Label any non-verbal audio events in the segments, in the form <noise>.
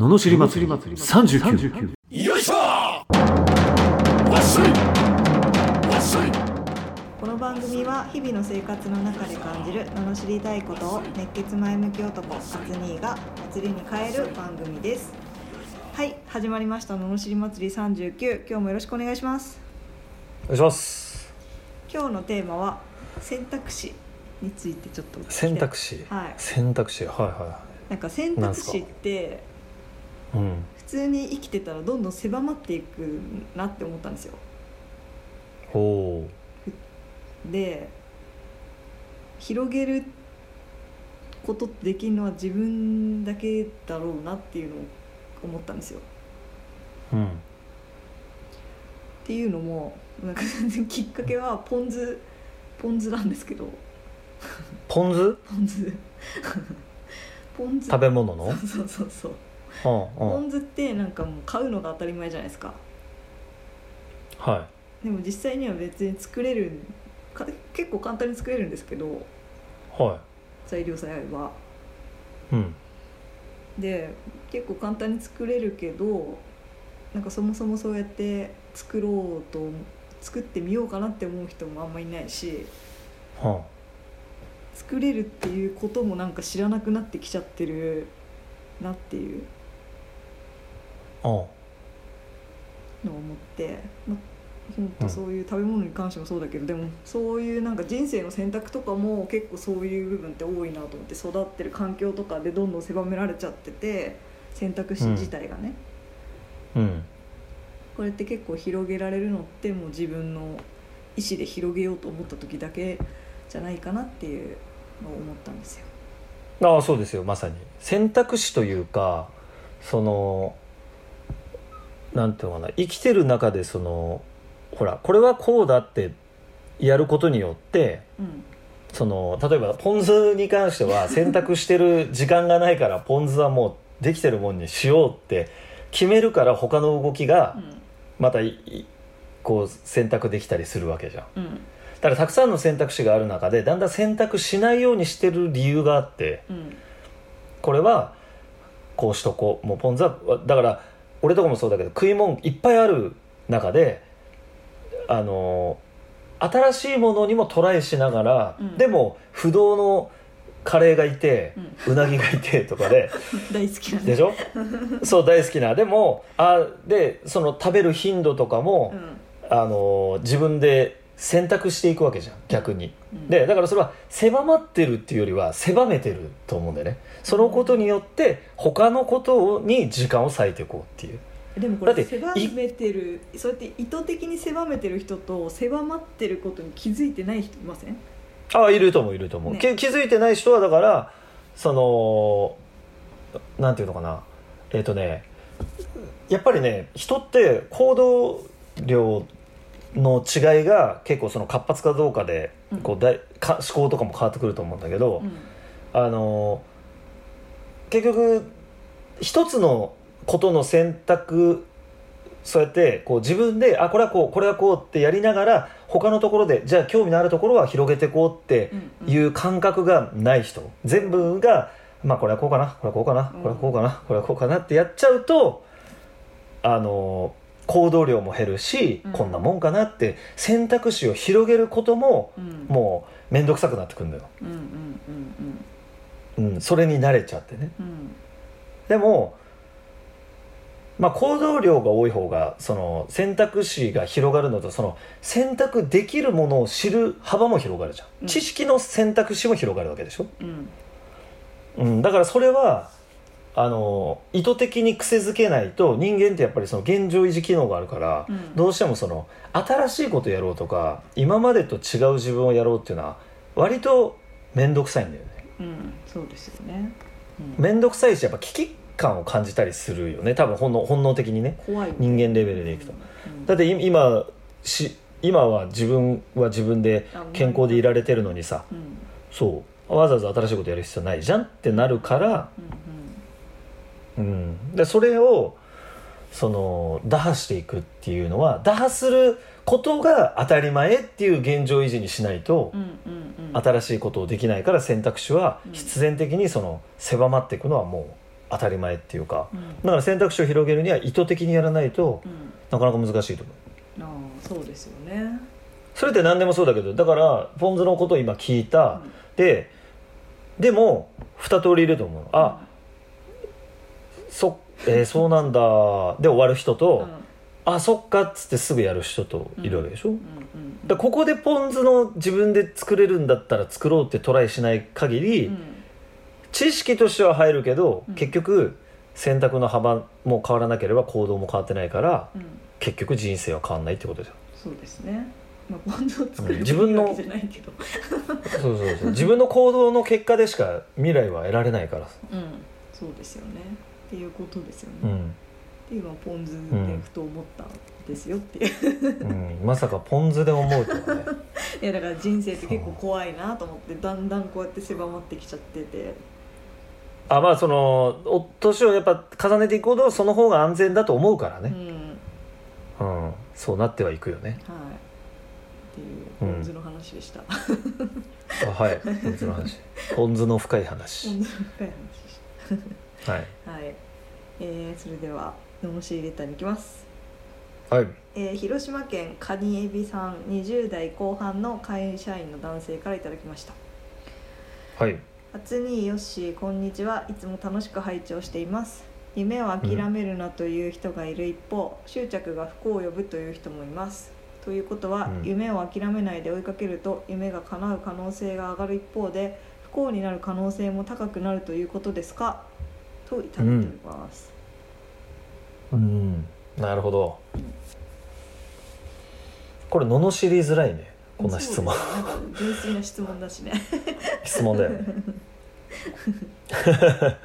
ののしり祭り。39よいしょ。この番組は日々の生活の中で感じる罵りたいことを熱血前向き男アツニーが祭りに変える番組です。はい始まりました。罵り祭り39今日もよろしくお願いします。お願いします。今日のテーマは選択肢についてちょっと選択肢、はい。選択肢。はいはなんか選択肢って普通に生きてたらどんどん狭まっていくなって思ったんですよ。ほで広げることってできるのは自分だけだろうなっていうのを思ったんですよ。ううん。っていうのもなんか全然 <laughs> きっかけはポン酢ポン酢なんですけど。ポン酢ポン酢？<laughs> ポン酢。食べ物の？<laughs> そうそうそうポン酢ってなんかもう買うのが当たり前じゃないですか。はでも実際には別に作れるか結構簡単に作れるんですけどい。は材料さえあれば。いうん。で結構簡単に作れるけどなんかそもそもそうやって作ろうと作ってみようかなって思う人もあんまりいないしは作れるっていうこともなんか知らなくなってきちゃってるなっていうのを思って、まほん。とそういう食べ物に関してもそうだけど、でもそういうなんか人生の選択とかも結構そういう部分って多いなと思って育ってる環境とかでどんどん狭められちゃってて選択肢自体がね、うん。これって結構広げられるのってもう自分の意思で広げようと思った時だけじゃないかなっていうのを思ったんですよ。ああそうですよ。まさに。選択肢というかそのなんていうのかな生きてる中でそのほらこれはこうだってやることによってうんその例えばポン酢に関しては選択してる時間がないからポン酢はもうできてるもんにしようって決めるから他の動きがまたこう選択できたりするわけじゃん。うん。だからたくさんの選択肢がある中でだんだん選択しないようにしてる理由があってうん。これはこうしとこう。もうポン酢はだから俺とかもそうだけど食い物いっぱいある中であの新しいものにもトライしながら、うん。でも不動のカレーがいて、うなぎがいてとかで。<laughs> 大好きなんでしょ？そう大好きな。でもあでその食べる頻度とかも、うん。あの自分で選択していくわけじゃん逆に、うん。でだからそれは狭まってるっていうよりは狭めてると思うんだよね。そのことによって他のことに時間を割いていこうっていう。でもこれ狭めてるそうやって意図的に狭めてる人と狭まってることに気づいてない人いません？ああいると思ういると思う、ね。き気づいてない人はだからそのなんていうのかな。えっ、とねやっぱりね人って行動量の違いが結構その活発かどうかでうん。こうだいか思考とかも変わってくると思うんだけど、うん。あの結局一つのことの選択そうやってこう自分であこれはこうこれはこうってやりながら他のところでじゃあ興味のあるところは広げていこうっていう感覚がない人。全部がまあこれはこうかなこれはこうかなこれはこうかなこれはこうかなってやっちゃうとあの行動量も減るし、うん。こんなもんかなって選択肢を広げることもうん。もう面倒くさくなってくるんだよ、うんそれに慣れちゃってね。でも、まあ、行動量が多い方がその選択肢が広がるのとその選択できるものを知る幅も広がるじゃん、うん。知識の選択肢も広がるわけでしょ、うん。うん、だからそれはあの意図的に癖づけないと人間ってやっぱりその現状維持機能があるから、うん。どうしてもその新しいことやろうとか今までと違う自分をやろうっていうのは割と面倒くさいんだよね。うん。そうですよね、うん。面倒くさいしやっぱ危機感を感じたりするよね。多分本能本能的にね。怖い人間レベルでいくと。うん。だってい今し今は自分は自分で健康でいられてるのにさ。そう。わざわざ新しいことやる必要ないじゃんってなるから、うん、でそれをその打破していくっていうのは打破することが当たり前っていう現状維持にしないとうんうんうん。うん新しいことをできないから選択肢はうん。必然的にその狭まっていくのはも当たり前っていうか。うん。だから選択肢を広げるには意図的にやらないとうん。なかなか難しいと思う。ああそうですよね。それって何でもそうだけどだからポン酢のことを今聞いた、うん。ででも二通りいると思うあ、そ <laughs> えーそうなんだ。で終わる人うん。と、あそっかっつってすぐやる人といるわけでしょ、うん。うんだからここでポン酢の自分で作れるんだったら作ろうってトライしない限り、うん。知識としては入るけど、うん。結局選択の幅も変わらなければ行動も変わってないからうん。結局人生は変わんないってことですよ。そうですね。まあポン酢を作る自分のわけじゃないけど。<laughs> そうそうそう。自分の行動の結果でしか未来は得られないから、うん。そうですよねっていうことですよね、っうん。ていうのをポン酢でふと思ったんですよっていう、うん、まさかポン酢で思うとはね。<laughs> いやだから人生って結構怖いなと思ってだんだんこうやって狭まってきちゃってて。あまあそのお年をやっぱ重ねていくほどその方が安全だと思うからうん。ね、うん。そうなってはいくよね。はい。っていうポン酢の話でした、あはい。ポン酢の話。ポン酢の深い話。<laughs> ポン酢の深い話はい。たはい、えー、それでは罵りレターに行きます。はい。えー広島県カニエビさん20代後半の会社員の男性からいただきました。はい。あつによっしーこんにちは。いつも楽しく拝聴しています。夢を諦めるなという人がいる一方、執着が不幸を呼ぶという人もいます。ということは、うん。夢を諦めないで追いかけると夢が叶う可能性が上がる一方で不幸になる可能性も高くなるということですか？といただいてます、うん。なるほど。これ罵りづらいね。こんな質問。純粋な質問だしね。質問だよね。<laughs>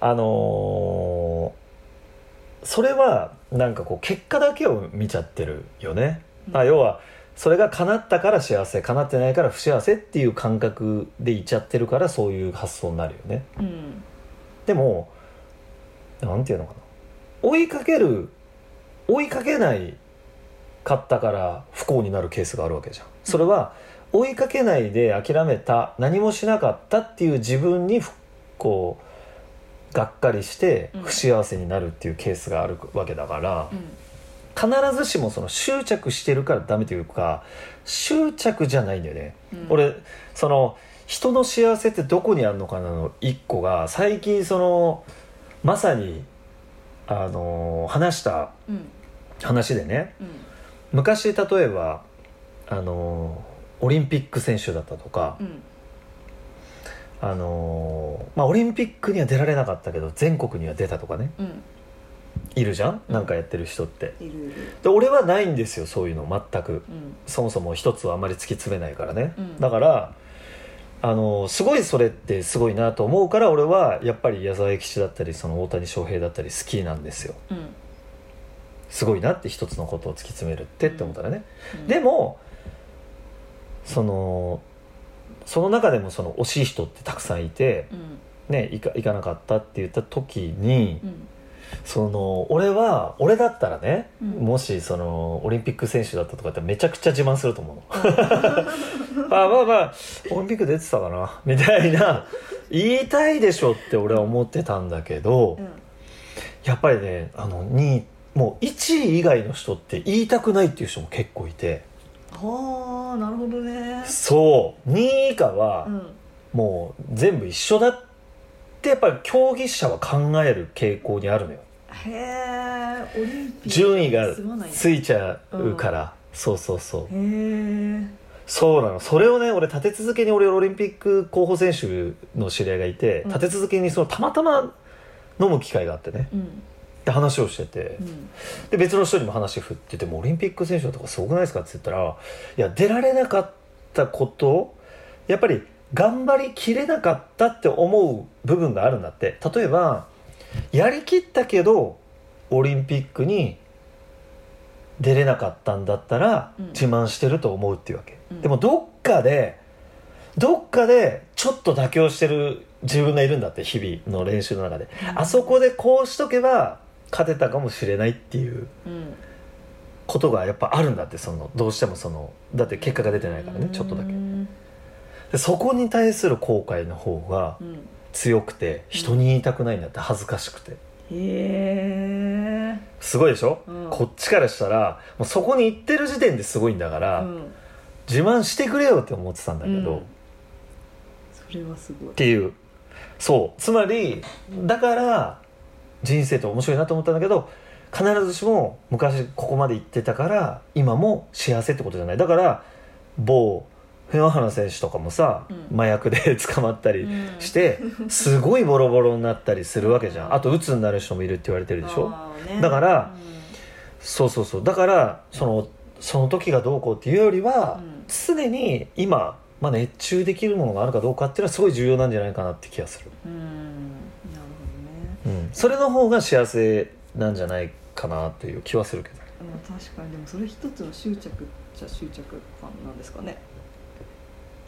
あのーそれはなんかこう結果だけを見ちゃってるよね、うん。あ要はそれが叶ったから幸せ叶ってないから不幸せっていう感覚でいっちゃってるからそういう発想になるよね。うんでもなんていうのかな。追いかける追いかけないかったから不幸になるケースがあるわけじゃん。それは追いかけないで諦めた何もしなかったっていう自分にふこうがっかりしてうん。不幸せになるっていうケースがあるわけだから、うん。必ずしもその執着してるからダメというか執着じゃないんだよね、うん。俺その人の幸せってどこにあるのかなの一個が最近そのまさにあの話したうん。話でね。うん。昔例えばあのオリンピック選手だったとかうん。あのまあオリンピックには出られなかったけど全国には出たとかね。うん。いるじゃん？うん。なんかやってる人って。で俺はないんですよそういうの全く。うん。そもそも一つはあまり突き詰めないからね、うん。だからあのすごいそれってすごいなと思うから俺はやっぱり矢沢永吉だったりその大谷翔平だったり好きなんですよ。うん。すごいなって一つのことを突き詰めるってって思ったらね、うん。でもそのその中でもその惜しい人ってたくさんいて、うん。ね、行か行かなかったって言った時に、うんその俺は俺だったらね、うん。もしそのオリンピック選手だったとかってめちゃくちゃ自慢すると思うの。<laughs> <laughs> あまあまあオリンピック出てたかな。<laughs> みたいな言いたいでしょって俺は思ってたんだけど、うん。やっぱりねあの2位もう1位以外の人って言いたくないっていう人も結構いて。はあなるほどね。そう。2位以下はうん。もう全部一緒だってやっぱり競技者は考える傾向にあるのよ。へえオリンピック順位がついちゃうから、そうそうそう。へえそうなの。それをね俺立て続けに俺オリンピック候補選手の知り合いがいて、うん。立て続けにそのたまたま飲む機会があってね。うん。で話をしてて。うん。で別の人にも話振っててもオリンピック選手だとかすごくないですかって言ったらいや出られなかったことやっぱり頑張りきれなかったって思う部分があるんだって。例えばやりきったけどオリンピックに出れなかったんだったらうん。自慢してると思うっていうわけ、うん。でもどっかでどっかでちょっと妥協してる自分がいるんだって日々の練習の中で、うん。あそこでこうしとけば勝てたかもしれないっていううん。ことがやっぱあるんだってそのどうしてもそのだって結果が出てないからねちょっとだけ。うんでそこに対する後悔の方がうん強くて人に言いたくないんだって恥ずかしくて。へえすごいでしょ、うん。こっちからしたらもうそこに行ってる時点ですごいんだから、うん。自慢してくれよって思ってたんだけど、うん。っそれはすごい。ていう。そう。つまりだから人生って面白いなと思ったんだけど必ずしも昔ここまで行ってたから今も幸せってことじゃない。だから某船原選手とかもさ、うん。麻薬で <laughs> 捕まったりして、すごいボロボロになったりするわけじゃん。あと鬱になる人もいるって言われてるでしょ？ね。だからうん。そうそうそう。だからそのその時がどうこうっていうよりは、うん。常に今、まあ、熱中できるものがあるかどうかっていうのはすごい重要なんじゃないかなって気がする、うん。なるほどね。うん、それの方が幸せなんじゃないかなという気はするけど。うん確かに。でもそれ一つの執着じゃ執着感なんですかね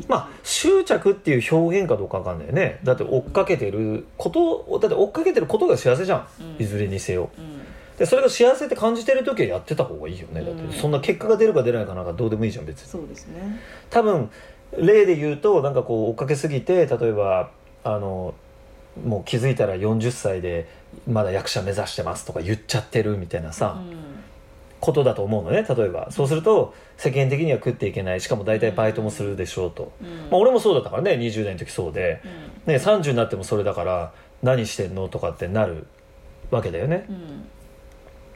まあ執着っていう表現かどうかわかんないよね。だって追っかけてることだって追っかけてることが幸せじゃん、うん。いずれにせよ。うん。でそれが幸せって感じてる時はやってた方がいいよね。だって、うんそんな結果が出るか出ないかなんかどうでもいいじゃん別に。そうですね。多分例で言うとなんかこう追っかけすぎて例えばあのもう気づいたら40歳でまだ役者目指してますとか言っちゃってるみたいなさ、うんことだと思うのね。例えば。そうすると世間的には食っていけない。しかも大体バイトもするでしょうと、うん。まあ、俺もそうだったからね。20代の時そうで、うん。ね、30になってもそれだから何してんのとかってなるわけだよね。うん。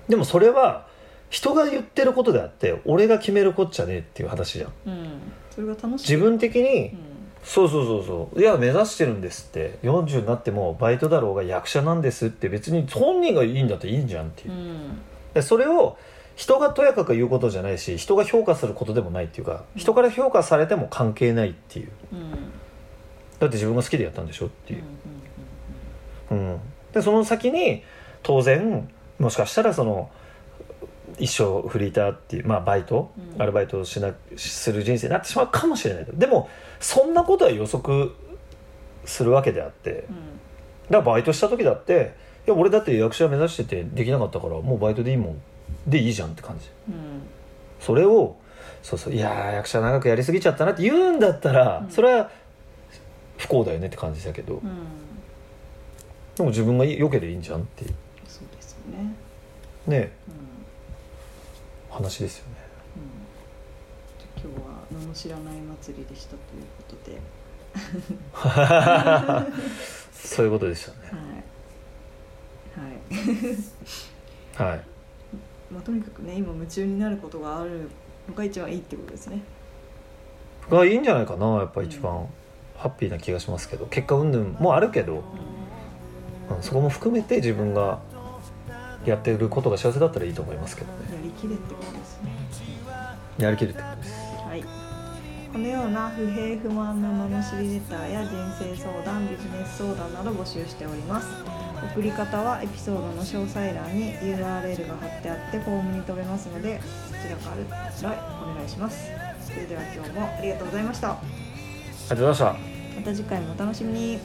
でもそれは人が言ってることであって俺が決めるこっちゃねえっていう話じゃん。うん。それが楽しい。自分的に、うん。そうそうそうそう。いや目指してるんですって。40になってもバイトだろうが役者なんですって。別に本人がいいんだっていいんじゃんっていう。う、ん。でそれを人がとやかく言うことじゃないし人が評価することでもないっていうか人から評価されても関係ないっていう。うん。だって自分が好きでやったんでしょっていう。う、んうん、でその先に当然もしかしたらその一生フリーターっていう、まあ、バイト、うん。アルバイトをしなする人生になってしまうかもしれないでもそんなことは予測するわけであってうん。だからバイトした時だっていや俺だって役者目指しててできなかったからもうバイトでいいもんでいいじゃんって感じ。うん。それをそうそういやー役者長くやりすぎちゃったなって言うんだったら、うん。それは不幸だよねって感じだけど、うん。でも自分が良ければいいんじゃんっていう。そうですよね。ね。うん。話ですよね。今日は「のの知らない祭り」でしたということで。<laughs> そういうことでしたね。はい。はい。はいまあ、とにかくね今夢中になることがあるのが一番いいってことですね。がいいんじゃないかなやっぱ一番ハッピーな気がしますけど。結果云々もあるけど、うん。そこも含めて自分がやってることが幸せだったらいいと思いますけどね。やりきれってことですね。やりきるってことです。はいこのような不平不満の罵りレターや人生相談ビジネス相談など募集しております。送り方はエピソードの詳細欄に URL が貼ってあってフォームに飛べますのでそちらからお願いします。それでは今日もありがとうございました。ありがとうございました。また次回もお楽しみに